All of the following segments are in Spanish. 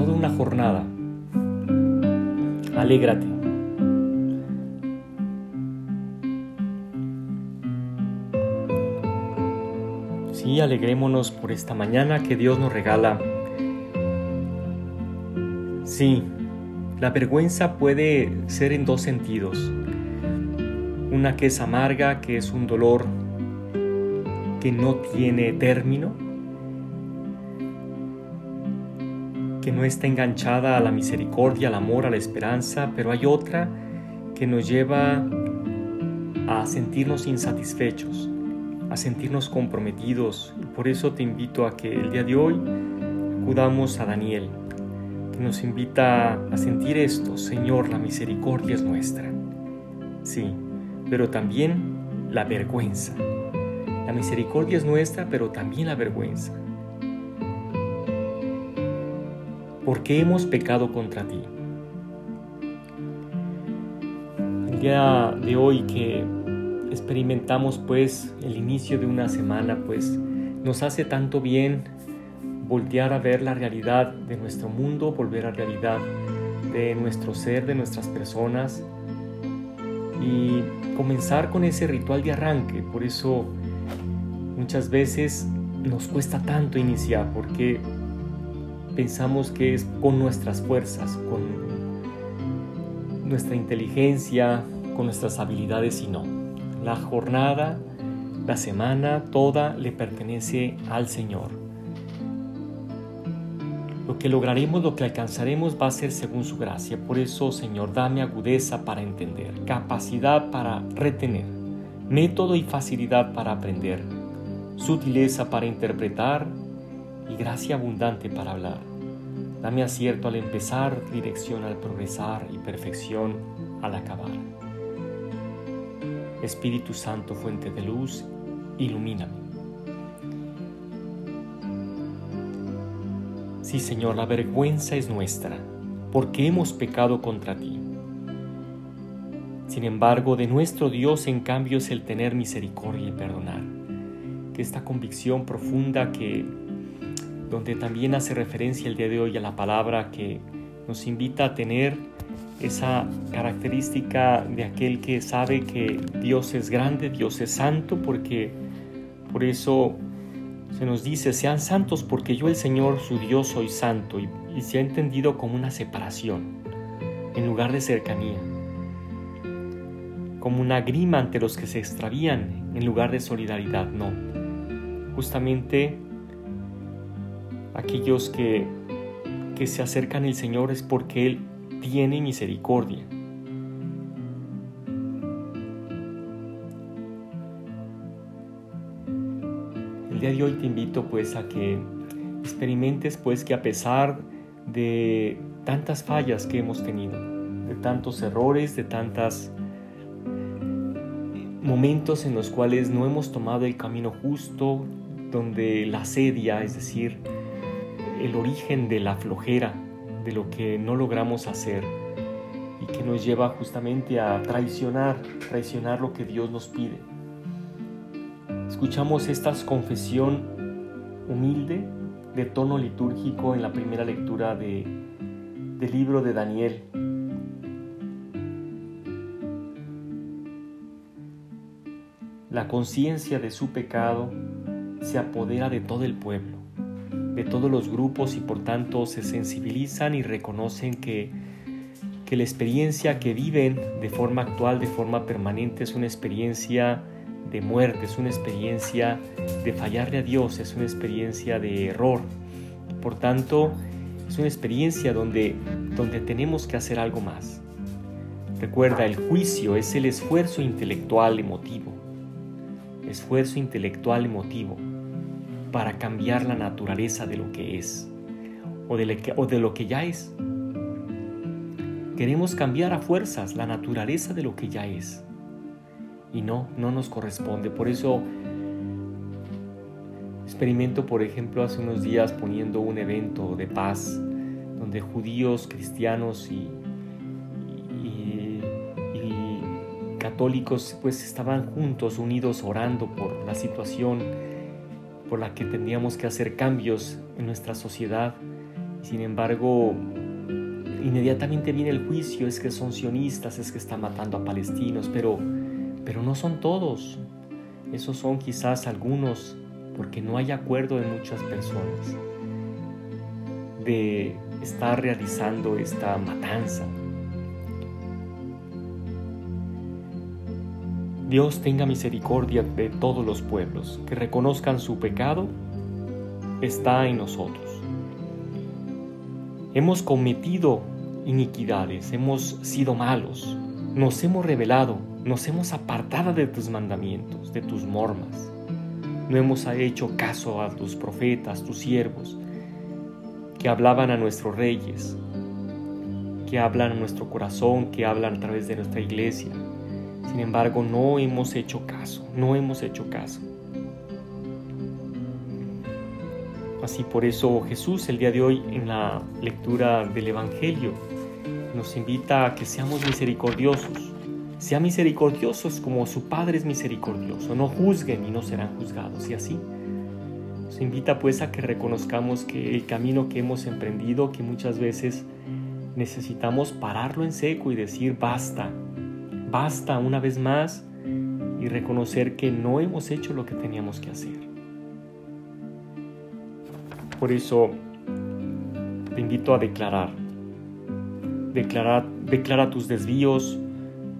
toda una jornada. Alégrate. Sí, alegrémonos por esta mañana que Dios nos regala. Sí, la vergüenza puede ser en dos sentidos una que es amarga, que es un dolor que no tiene término, que no está enganchada a la misericordia, al amor, a la esperanza, pero hay otra que nos lleva a sentirnos insatisfechos, a sentirnos comprometidos. Y por eso te invito a que el día de hoy acudamos a Daniel, que nos invita a sentir esto, Señor, la misericordia es nuestra. Sí, pero también la vergüenza. La misericordia es nuestra, pero también la vergüenza. ¿Por qué hemos pecado contra ti? El día de hoy que experimentamos pues el inicio de una semana, pues nos hace tanto bien voltear a ver la realidad de nuestro mundo, volver a la realidad de nuestro ser, de nuestras personas, y comenzar con ese ritual de arranque. Por eso muchas veces nos cuesta tanto iniciar porque pensamos que es con nuestras fuerzas, con nuestra inteligencia, con nuestras habilidades y no. La jornada, la semana, toda le pertenece al Señor. Lo que lograremos, lo que alcanzaremos va a ser según su gracia. Por eso, Señor, dame agudeza para entender, capacidad para retener, método y facilidad para aprender, sutileza para interpretar y gracia abundante para hablar. Dame acierto al empezar, dirección al progresar y perfección al acabar. Espíritu Santo, fuente de luz, ilumíname. Sí, Señor, la vergüenza es nuestra, porque hemos pecado contra ti. Sin embargo, de nuestro Dios en cambio es el tener misericordia y perdonar. Que esta convicción profunda que donde también hace referencia el día de hoy a la palabra que nos invita a tener esa característica de aquel que sabe que Dios es grande, Dios es santo, porque por eso se nos dice, sean santos porque yo el Señor su Dios soy santo y, se ha entendido como una separación en lugar de cercanía, como una grima ante los que se extravían en lugar de solidaridad, no. Justamente aquellos que, que se acercan al Señor es porque Él tiene misericordia. El día de hoy te invito pues a que experimentes pues que a pesar de tantas fallas que hemos tenido, de tantos errores, de tantos momentos en los cuales no hemos tomado el camino justo, donde la sedia, es decir, el origen de la flojera, de lo que no logramos hacer y que nos lleva justamente a traicionar, traicionar lo que Dios nos pide escuchamos esta confesión humilde de tono litúrgico en la primera lectura de, del libro de Daniel. La conciencia de su pecado se apodera de todo el pueblo, de todos los grupos y por tanto se sensibilizan y reconocen que, que la experiencia que viven de forma actual, de forma permanente, es una experiencia de muerte, es una experiencia de fallarle a Dios, es una experiencia de error. Por tanto, es una experiencia donde, donde tenemos que hacer algo más. Recuerda, el juicio es el esfuerzo intelectual emotivo. Esfuerzo intelectual emotivo para cambiar la naturaleza de lo que es. o de, lo que ya es. Queremos cambiar a fuerzas la naturaleza de lo que ya es. Y no, no nos corresponde. Por eso experimento, por ejemplo, hace unos días poniendo un evento de paz donde judíos, cristianos y, católicos pues estaban juntos, unidos, orando por la situación por la que tendríamos que hacer cambios en nuestra sociedad. Sin embargo, inmediatamente viene el juicio, es que son sionistas, es que están matando a palestinos, pero, pero no son todos. Esos son quizás algunos, porque no hay acuerdo de muchas personas de estar realizando esta matanza. Dios tenga misericordia de todos los pueblos, que reconozcan su pecado, está en nosotros. Hemos cometido iniquidades, hemos sido malos, nos hemos rebelado, nos hemos apartado de tus mandamientos, de tus normas. No hemos hecho caso a tus profetas, tus siervos, que hablaban a nuestros reyes, que hablan a nuestro corazón, que hablan a través de nuestra iglesia. Sin embargo, no hemos hecho caso, no hemos hecho caso. Así por eso Jesús el día de hoy en la lectura del Evangelio nos invita a que seamos misericordiosos. Sean misericordiosos como su Padre es misericordioso. No juzguen y no serán juzgados. Y así nos invita pues a que reconozcamos que el camino que hemos emprendido, que muchas veces necesitamos pararlo en seco y decir basta, basta una vez más y reconocer que no hemos hecho lo que teníamos que hacer. Por eso te invito a declarar, declara, declara tus desvíos,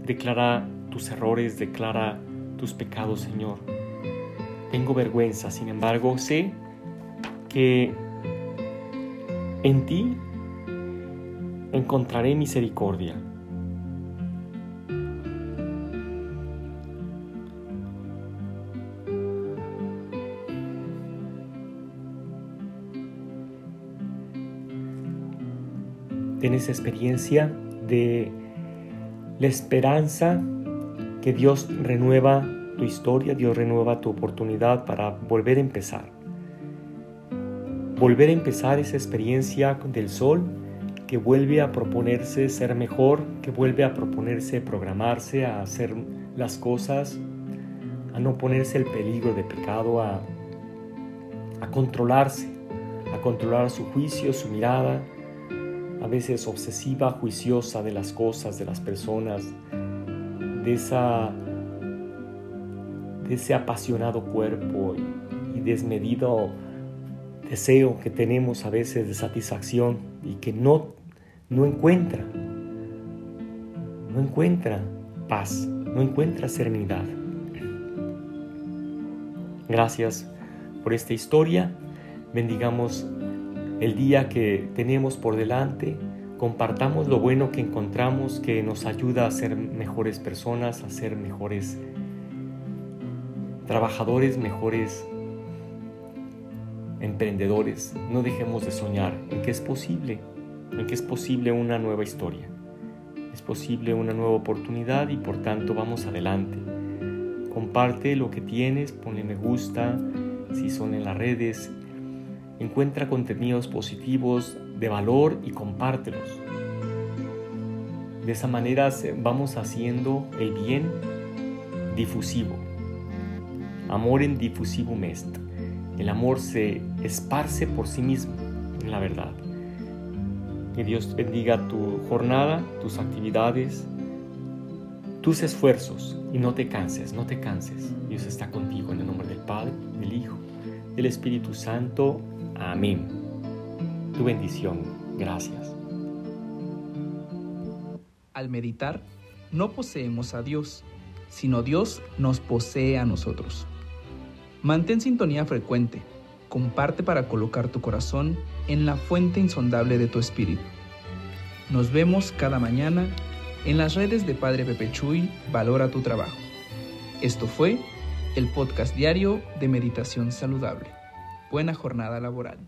declara tus errores, declara tus pecados, Señor. Tengo vergüenza, sin embargo, sé que en ti encontraré misericordia. Tienes experiencia de la esperanza que Dios renueva tu historia, Dios renueva tu oportunidad para volver a empezar. Volver a empezar esa experiencia del sol que vuelve a proponerse ser mejor, que vuelve a proponerse programarse, a hacer las cosas, a no ponerse el peligro de pecado, a controlarse, a controlar su juicio, su mirada, a veces obsesiva, juiciosa de las cosas, de las personas, de, esa, de ese apasionado cuerpo y, desmedido deseo que tenemos a veces de satisfacción y que no, no encuentra, no encuentra paz, no encuentra serenidad. Gracias por esta historia. Bendigamos el día que tenemos por delante, compartamos lo bueno que encontramos que nos ayuda a ser mejores personas, a ser mejores trabajadores, mejores emprendedores. No dejemos de soñar en que es posible, en que es posible una nueva historia. Es posible una nueva oportunidad y por tanto vamos adelante. Comparte lo que tienes, ponle me gusta, si son en las redes, Encuentra contenidos positivos de valor y compártelos. De esa manera vamos haciendo el bien difusivo. Amor en difusivum est. El amor se esparce por sí mismo en la verdad. Que Dios bendiga tu jornada, tus actividades, tus esfuerzos y no te canses, no te canses. Dios está contigo en el nombre del Padre, del Hijo, del Espíritu Santo. Amén. Tu bendición. Gracias. Al meditar, no poseemos a Dios, sino Dios nos posee a nosotros. Mantén sintonía frecuente. Comparte para colocar tu corazón en la fuente insondable de tu espíritu. Nos vemos cada mañana en las redes de Padre Pepe Chuy, Valora tu Trabajo. Esto fue el podcast diario de Meditación Saludable buena jornada laboral.